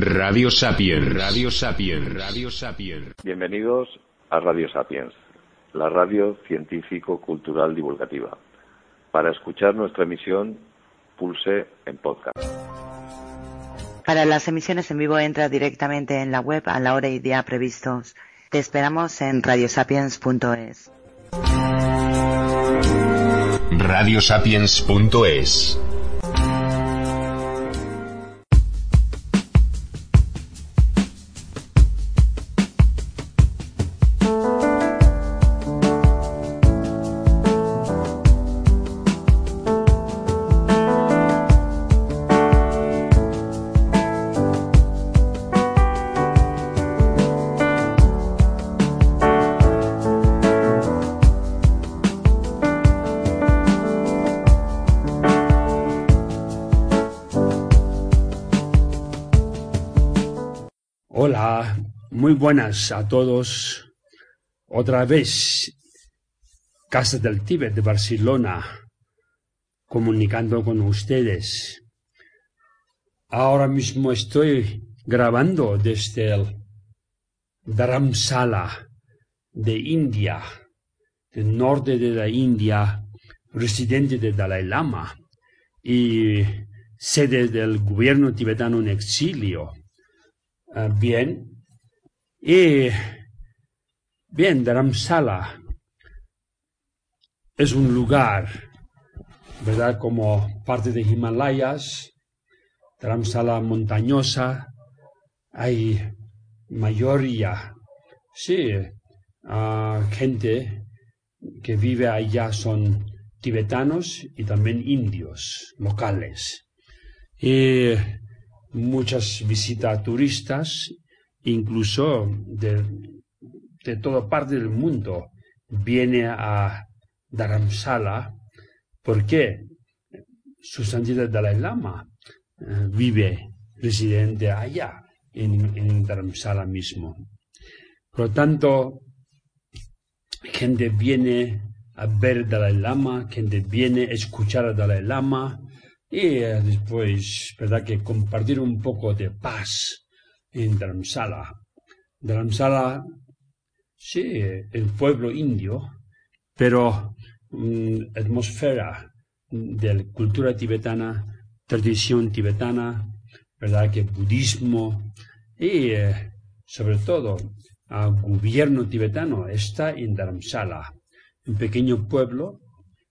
Radio Sapiens. Radio Sapiens. Radio Sapiens. Bienvenidos a Radio Sapiens, la radio científico-cultural divulgativa. Para escuchar nuestra emisión, pulse en podcast. Para las emisiones en vivo entra directamente en la web a la hora y día previstos. Te esperamos en radiosapiens.es. Radiosapiens.es buenas a todos. Otra vez, Casa del Tíbet de Barcelona, comunicando con ustedes. Ahora mismo estoy grabando desde el Dharamsala de India, del norte de la India, residente de Dalai Lama y sede del gobierno tibetano en exilio. Ah, bien. Y bien, Dharamsala es un lugar, ¿verdad? Como parte de Himalayas, Dharamsala montañosa, hay mayoría, sí, gente que vive allá son tibetanos y también indios locales. Y muchas visitas turistas, incluso de, de toda parte del mundo, viene a Dharamsala porque su santidad Dalai Lama eh, vive, residente allá, en, en Dharamsala mismo. Por lo tanto, gente viene a ver Dalai Lama, gente viene a escuchar a Dalai Lama, y eh, después, ¿verdad? Que compartir un poco de paz en Dharamsala. Dharamsala, sí, el pueblo indio, pero mm, atmósfera de la cultura tibetana, tradición tibetana, ¿verdad? Que budismo y eh, sobre todo el gobierno tibetano está en Dharamsala, un pequeño pueblo,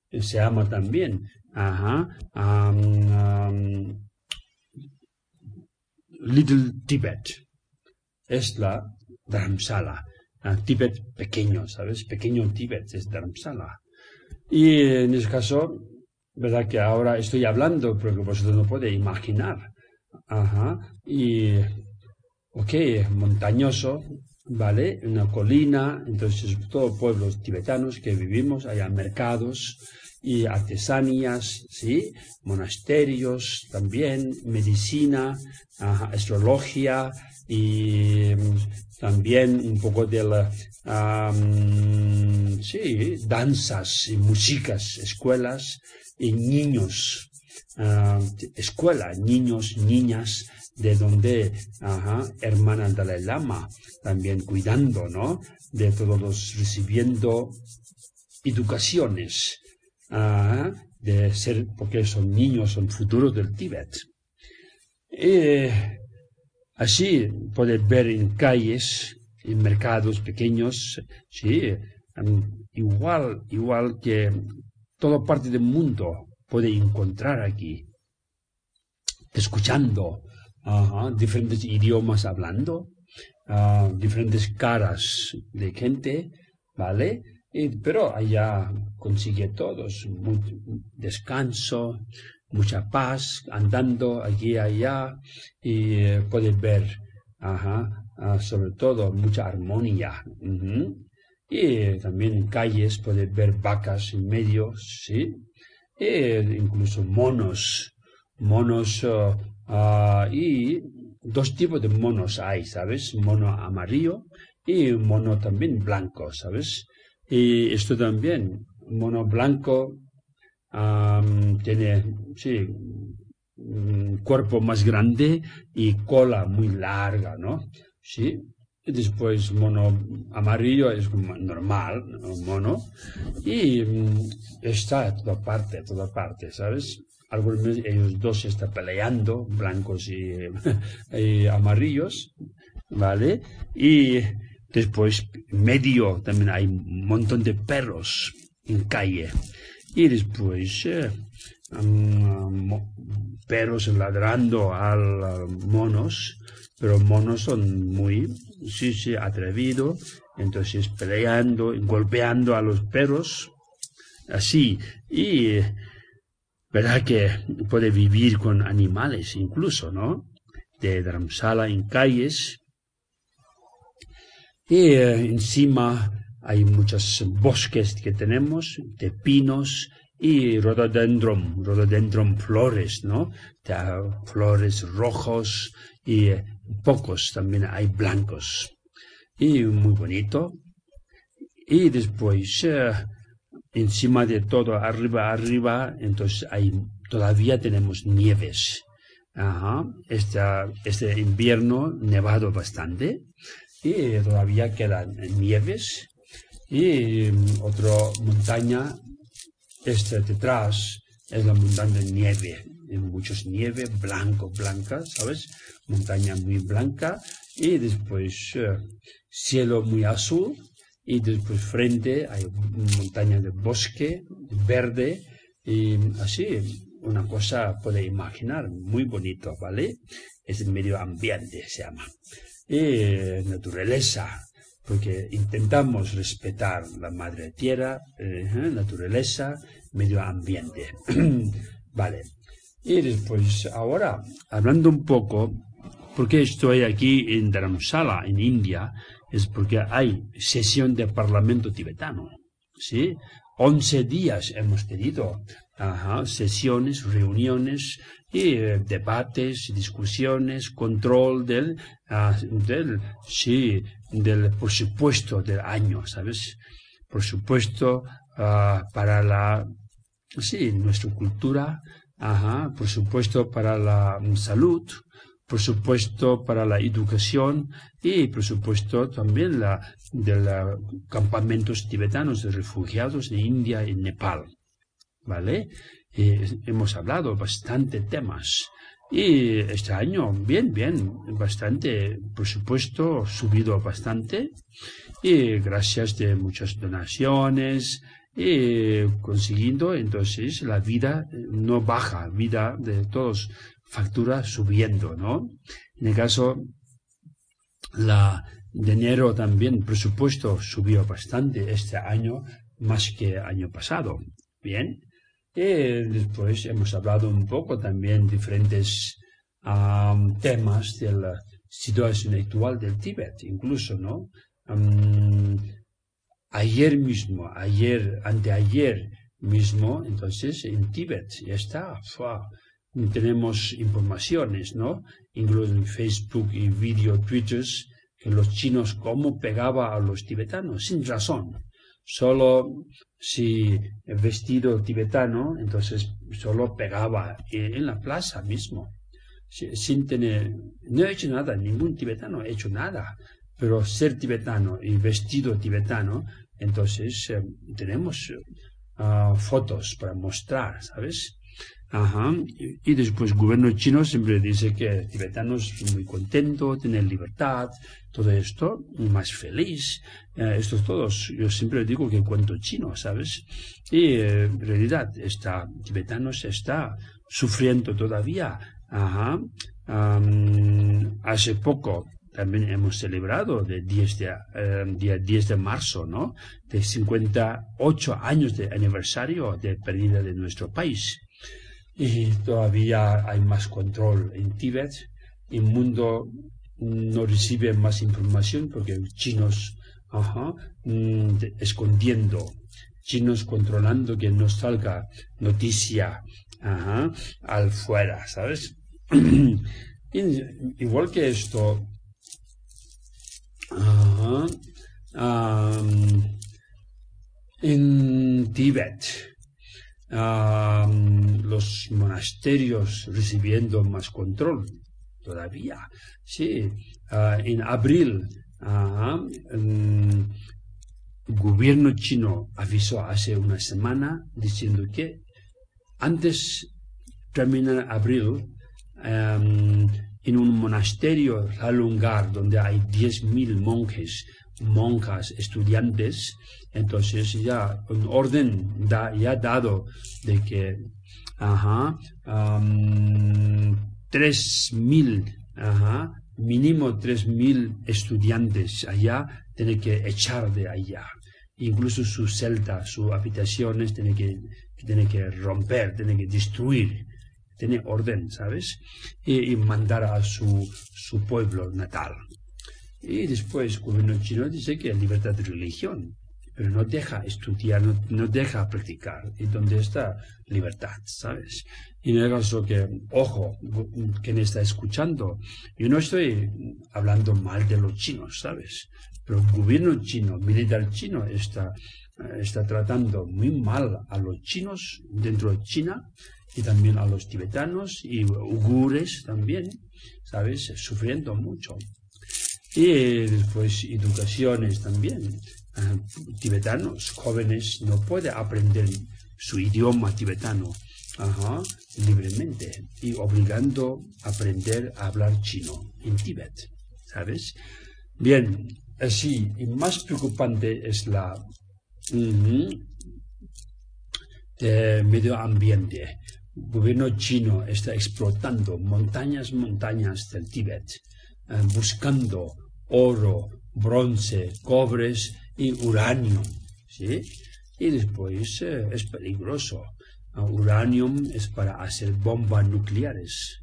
se llama también Ajá. Little Tibet. Es la Dharamsala. Tibet pequeño, ¿sabes? Pequeño Tibet es Dharamsala. Y en ese caso, ¿verdad? Que ahora estoy hablando porque vosotros no podéis imaginar. Ajá. Y, ok, montañoso, ¿vale? Una colina, entonces todos pueblos tibetanos que vivimos, hay mercados, y artesanías, ¿sí? monasterios también, medicina, astrología y mm, también un poco de la, sí, danzas y músicas, escuelas y niños, escuela, niños, niñas, de donde, ajá, hermana Dalai Lama, también cuidando, ¿no? De todos los recibiendo educaciones de ser, porque son niños, son futuros del Tíbet. Y así puedes ver en calles, en mercados pequeños, sí, igual, igual que toda parte del mundo puede encontrar aquí, escuchando diferentes idiomas hablando, diferentes caras de gente, ¿vale? Pero allá consigue todos, descanso, mucha paz, andando aquí y allá, y eh, puedes ver, ah, sobre todo, mucha armonía. Y también en calles puedes ver vacas en medio, ¿sí? incluso monos, monos, oh, ah, y dos tipos de monos hay, ¿sabes? Mono amarillo y mono también blanco, ¿sabes? Y esto también, mono blanco tiene, sí, un cuerpo más grande y cola muy larga, ¿no? Sí. Después mono amarillo es normal, mono, y mm, está a toda parte, a toda parte, ¿sabes? Algunos ellos dos están peleando, blancos y, y amarillos, ¿vale? Y después medio también hay un montón de perros en calle. Y después eh, perros ladrando a monos, pero monos son muy, sí, sí, atrevidos, entonces peleando, golpeando a los perros, así, y verdad que puede vivir con animales incluso, ¿no? De Dramsala en calles, y eh, encima hay muchos bosques que tenemos de pinos y rhododendron, rhododendron flores, ¿no? flores rojos y eh, pocos también hay blancos. Y muy bonito. Y después, eh, encima de todo, arriba, arriba, entonces hay, todavía tenemos nieves. Ajá. este invierno nevado bastante y todavía quedan nieves y mm, otra montaña, este detrás, es la montaña de nieve. Muchos nieve, blanco, blanca, ¿sabes? Montaña muy blanca. Y después eh, cielo muy azul. Y después frente hay montaña de bosque, verde. Y así, una cosa puede imaginar, muy bonito, ¿vale? Es el medio ambiente, se llama. Y naturaleza, porque intentamos respetar la madre tierra, eh, naturaleza, medio ambiente. vale. Y después, ahora, hablando un poco, porque estoy aquí en Dharamsala, en India, es porque hay sesión de parlamento tibetano. ¿Sí? Once días hemos tenido sesiones, reuniones y eh, debates, discusiones, control del, ah, del, sí, del presupuesto del año, ¿sabes? Por supuesto, ah, para la, sí, nuestra cultura, por supuesto para la salud, por supuesto para la educación y por supuesto también la, de los campamentos tibetanos de refugiados de India y Nepal. ¿Vale? Hemos hablado bastante temas. Y este año, bien, bien, bastante, por supuesto, subido bastante. Y gracias de muchas donaciones, y consiguiendo, entonces, la vida no baja, vida de todos, factura subiendo, ¿no? En el caso, la de enero también, presupuesto subió bastante este año, más que año pasado. Bien. Y después hemos hablado un poco también diferentes temas de la situación actual del Tíbet, incluso, ¿no? ayer mismo, ayer, anteayer mismo, entonces en Tíbet ya está, tenemos informaciones, ¿no? Incluso en Facebook y video, Twitters, que los chinos cómo pegaba a los tibetanos, sin razón. Solo si vestido tibetano, entonces solo pegaba en la plaza mismo, sin tener, no he hecho nada, ningún tibetano ha hecho nada, pero ser tibetano y vestido tibetano, entonces eh, tenemos ah, fotos para mostrar, ¿sabes? Ajá. Y, después el gobierno chino siempre dice que tibetanos muy contentos, tener libertad, todo esto, más feliz. Eh, estos todos, yo siempre digo que cuento chino, ¿sabes? Y eh, en realidad, está, tibetanos está sufriendo todavía. Ajá. hace poco también hemos celebrado el 10 de, eh, día 10 de marzo, ¿no? De 58 años de aniversario de pérdida de nuestro país. Y todavía hay más control en Tíbet. El mundo no recibe más información porque chinos ajá, mm, escondiendo, chinos controlando que no salga noticia al fuera, ¿sabes? Igual que esto, en Tíbet, los monasterios recibiendo más control todavía. Sí, ah, en abril, el gobierno chino avisó hace una semana diciendo que antes terminar abril, en un monasterio Halungar donde hay 10.000 monjes, monjas, estudiantes, entonces ya un orden da, ya dado de que ajá, um, 3.000, ajá, mínimo 3.000 estudiantes allá tiene que echar de allá. Incluso sus celdas, sus habitaciones tiene que, que romper, tiene que destruir tiene orden, ¿sabes? Y, mandar a su, su, pueblo natal. Y después el gobierno chino dice que libertad de religión, pero no deja estudiar, no, deja practicar. ¿Y dónde está libertad, sabes? Y en el caso que, ojo, quien está escuchando, yo no estoy hablando mal de los chinos, ¿sabes? Pero el gobierno chino, militar chino, está, está tratando muy mal a los chinos dentro de China y también a los tibetanos y ugures también, ¿sabes? Sufriendo mucho. Y después educaciones también. Ah, tibetanos, jóvenes, no pueden aprender su idioma tibetano libremente y obligando a aprender a hablar chino en Tíbet, ¿sabes? Bien, así, y más preocupante es la medio ambiente el gobierno chino está explotando montañas, montañas del Tíbet, eh, buscando oro, bronce, cobres y uranio. ¿sí? Y después eh, es peligroso. Uh, uranium es para hacer bombas nucleares.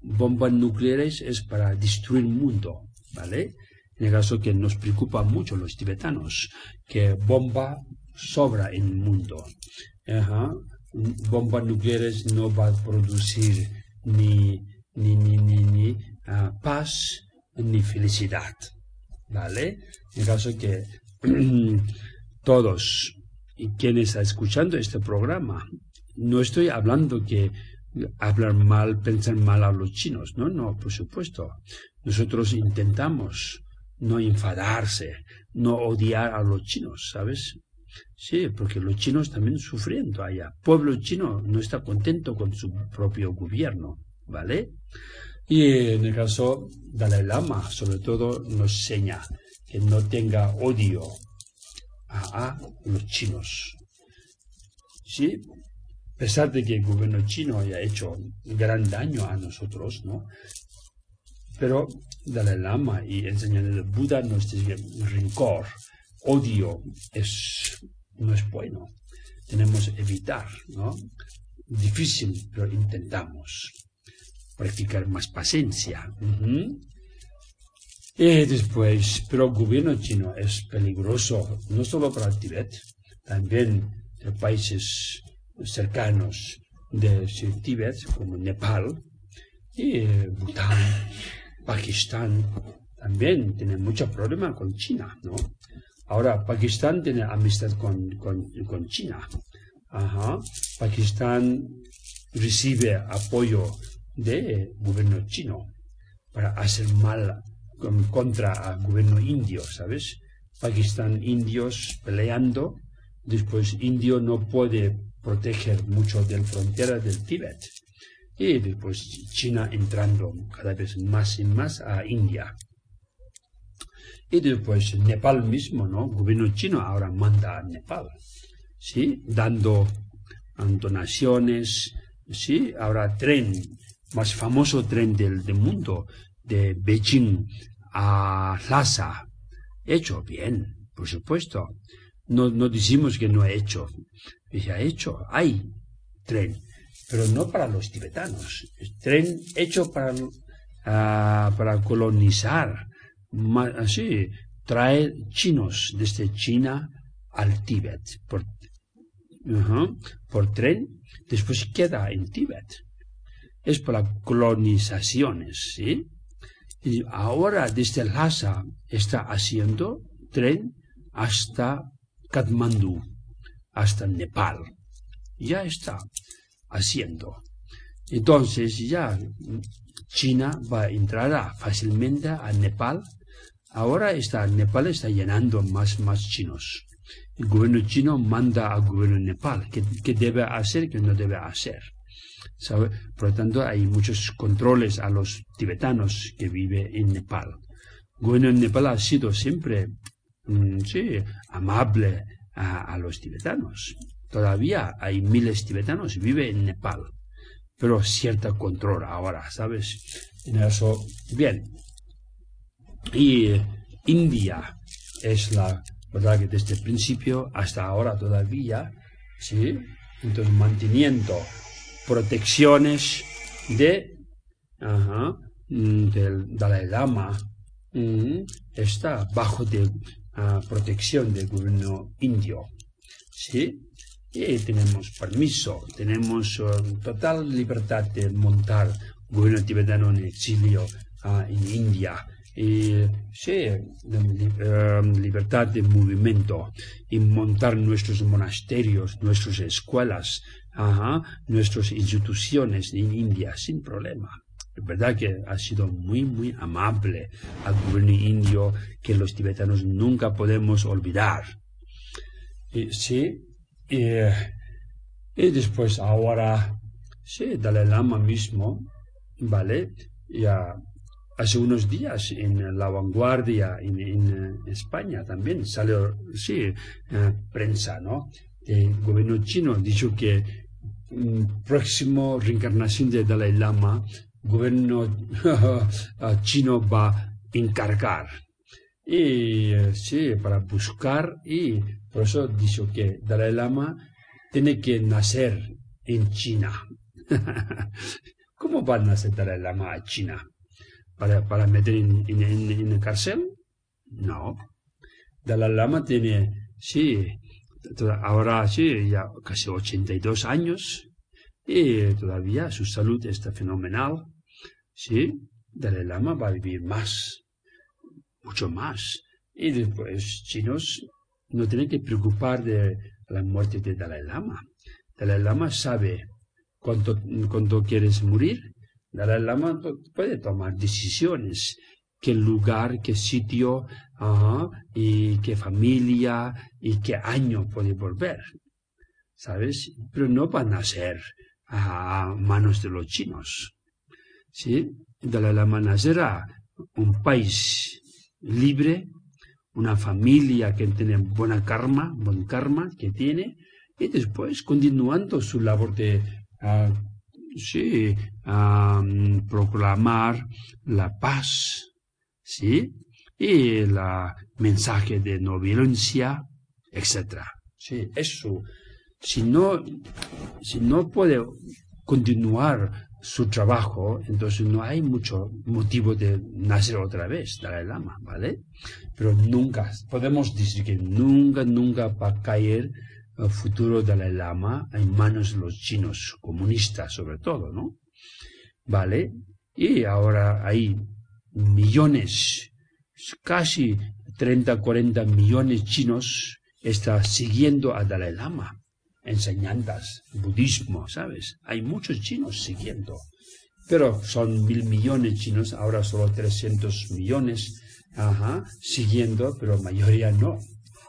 Bombas nucleares es para destruir el mundo, ¿vale? En el caso que nos preocupa mucho los tibetanos, que bomba sobra en el mundo. Ajá bombas nucleares no va a producir ni, ni, ni, ni, ah, paz ni felicidad. ¿Vale? En caso que todos y quienes están escuchando este programa, no estoy hablando que hablar mal, pensar mal a los chinos, no, no, por supuesto. Nosotros intentamos no enfadarse, no odiar a los chinos, ¿sabes? Sí, porque los chinos también sufriendo allá. Pueblo chino no está contento con su propio gobierno, ¿vale? Y en el caso Dalai Lama, sobre todo, nos enseña que no tenga odio a, los chinos. Sí, a pesar de que el gobierno chino haya hecho gran daño a nosotros, ¿no? Pero Dalai Lama y enseñanza de Buda nos dice rencor, odio es, no es bueno. Tenemos que evitar, ¿no? Difícil, pero intentamos practicar más paciencia. Y después, pero el gobierno chino es peligroso, no solo para el Tibet, también de países cercanos de Tibet, como Nepal, y Bután, Pakistán, también tienen mucho problema con China, ¿no? Ahora, Pakistán tiene amistad con, con, China. Ajá. Pakistán recibe apoyo del gobierno chino para hacer mal contra el gobierno indio, ¿sabes? Pakistán, indios peleando, después indio no puede proteger mucho de la frontera del Tíbet. Y después China entrando cada vez más y más a India. Y después Nepal mismo, ¿no? El gobierno chino ahora manda a Nepal, ¿sí? Dando donaciones, ¿sí? Ahora tren, más famoso tren del, mundo, de Beijing a Lhasa. Hecho bien, por supuesto. No, no decimos que no ha hecho. Se ha hecho, hay tren. pero no para los tibetanos. Tren hecho para, ah, para colonizar. así, trae chinos desde China al Tíbet por, por tren, después queda en Tíbet. Es para colonizaciones, ¿sí? Y ahora desde Lhasa está haciendo tren hasta Katmandú, hasta Nepal. Ya está haciendo. Entonces ya China va a entrar fácilmente a Nepal. Ahora está, Nepal está llenando más, más chinos. El gobierno chino manda al gobierno de Nepal qué, debe hacer, qué no debe hacer. Por lo tanto, hay muchos controles a los tibetanos que viven en Nepal. El de Nepal ha sido siempre mm, sí, amable a, los tibetanos. Todavía hay miles tibetanos que viven en Nepal, pero cierto control ahora, ¿sabes? En eso, bien. Y India es la verdad que desde el principio hasta ahora todavía, ¿sí? Entonces, manteniendo protecciones de, mm, Dalai Lama mm, está bajo de ah, protección del gobierno indio. ¿Sí? Y tenemos permiso, tenemos um, total libertad de montar gobierno tibetano en exilio ah, en India. Y sí, um, libertad de movimiento y montar nuestros monasterios, nuestras escuelas, Ajá, nuestras instituciones en India sin problema. Es verdad que ha sido muy, muy amable al gobierno indio que los tibetanos nunca podemos olvidar. Y, sí, y, después ahora, sí, Dalai Lama mismo, ¿vale? Ya hace unos días en La Vanguardia, en, España también salió, sí, eh, prensa, ¿no? El gobierno chino dicho que próximo reencarnación de Dalai Lama, gobierno chino va a encargar. Y sí, para buscar, y por eso dicho que Dalai Lama tiene que nacer en China. ¿Cómo va a nacer Dalai Lama a China? ¿Para, para meter en, en, en, cárcel? No. Dalai Lama tiene, sí, ahora sí, ya casi 82 años, y todavía su salud está fenomenal. Sí, Dalai Lama va a vivir más, mucho más. Y después, chinos no tienen que preocupar de la muerte de Dalai Lama. Dalai Lama sabe cuánto, cuánto quieres morir. Dalai Lama puede tomar decisiones qué lugar, qué sitio, y qué familia, y qué año puede volver. ¿Sabes? Pero no van a ser a manos de los chinos. ¿Sí? Dalai Lama nacerá un país libre, una familia que tiene buena karma, buen karma que tiene, y después continuando su labor de ah, sí, proclamar la paz, ¿sí? Y el mensaje de no violencia, etc. Sí, eso. Si no, si no puede continuar su trabajo, entonces no hay mucho motivo de nacer otra vez, Dalai Lama, ¿vale? Pero nunca, podemos decir que nunca, nunca va a caer el futuro Dalai Lama en manos de los chinos, comunistas sobre todo, ¿no? ¿Vale? Y ahora hay millones, casi 30, 40 millones chinos está siguiendo a Dalai Lama, enseñanzas, budismo, ¿sabes? Hay muchos chinos siguiendo, pero son mil millones chinos, ahora solo 300 millones, ajá, siguiendo, pero mayoría no,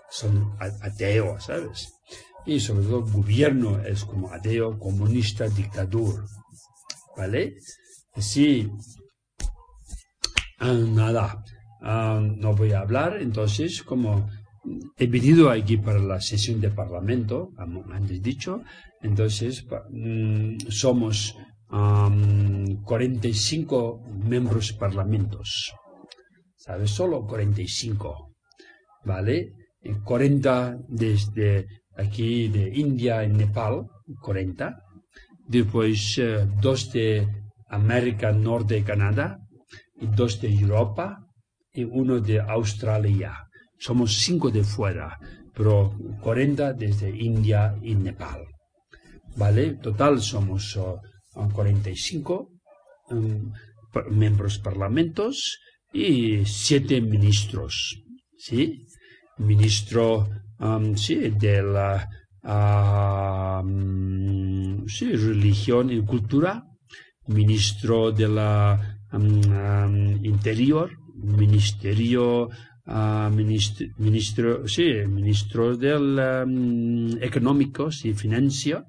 son ateos, ¿sabes? Y sobre todo el gobierno es como ateo, comunista, dictador, ¿vale? Sí, Ah, nada, ah, no voy a hablar. Entonces, como he venido aquí para la sesión de parlamento, antes dicho, entonces mm, somos 45 miembros parlamentos. ¿Sabes? Solo 45. ¿Vale? 40 desde aquí de India y Nepal, 40. después eh, dos de América Norte y Canadá, y dos de Europa y uno de Australia. Somos cinco de fuera, pero 40 desde India y Nepal. ¿Vale? Total somos 45 um, miembros parlamentos y siete ministros. ¿Sí? Ministro um, sí, de la sí, religión y cultura, ministro de la interior, ministerio uh, ministro, sí, ministro del económicos y financia,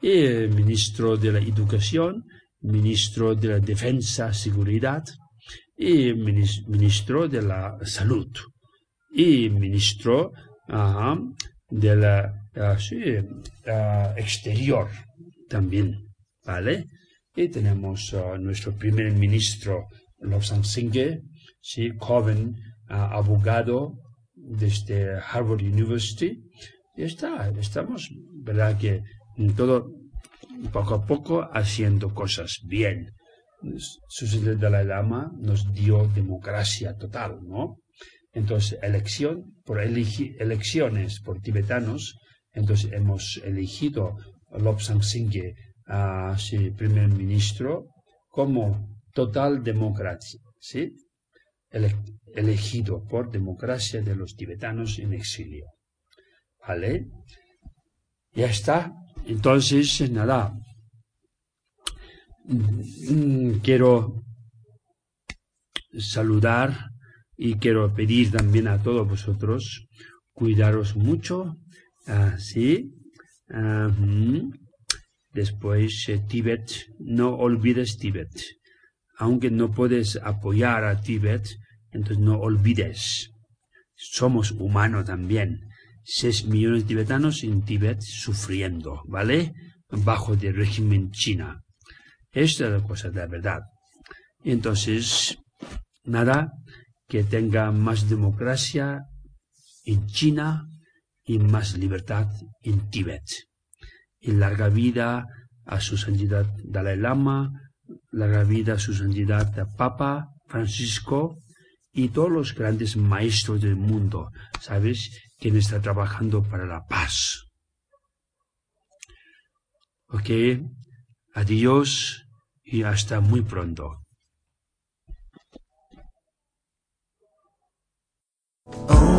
y ministro de la educación, ministro de la defensa, seguridad, y ministro de la salud, y ministro de la exterior también, ¿vale? Y tenemos nuestro primer ministro, Lobsang Singh, sí, joven abogado desde Harvard University. Y está, estamos, ¿verdad? Que todo, poco a poco, haciendo cosas bien. Su de Dalai Lama nos dio democracia total, ¿no? Entonces, elección, por elecciones por tibetanos, entonces hemos elegido Lobsang Singye a su primer ministro como total democracia, ¿sí? Elegido por democracia de los tibetanos en exilio. ¿Vale? Ya está. Entonces, nada. Mm, quiero saludar y quiero pedir también a todos vosotros cuidaros mucho. Así. Después, eh, Tíbet. No olvides Tíbet aunque no puedes apoyar a Tíbet, entonces no olvides, somos humanos también. Seis millones de tibetanos en Tíbet sufriendo, ¿vale? Bajo el régimen china. Esta es la cosa de verdad. Entonces, nada, que tenga más democracia en China y más libertad en Tíbet. Y larga vida a su santidad Dalai Lama, la vida su santidad Papa Francisco y todos los grandes maestros del mundo, ¿sabes? Quien está trabajando para la paz. Ok, adiós y hasta muy pronto. Oh,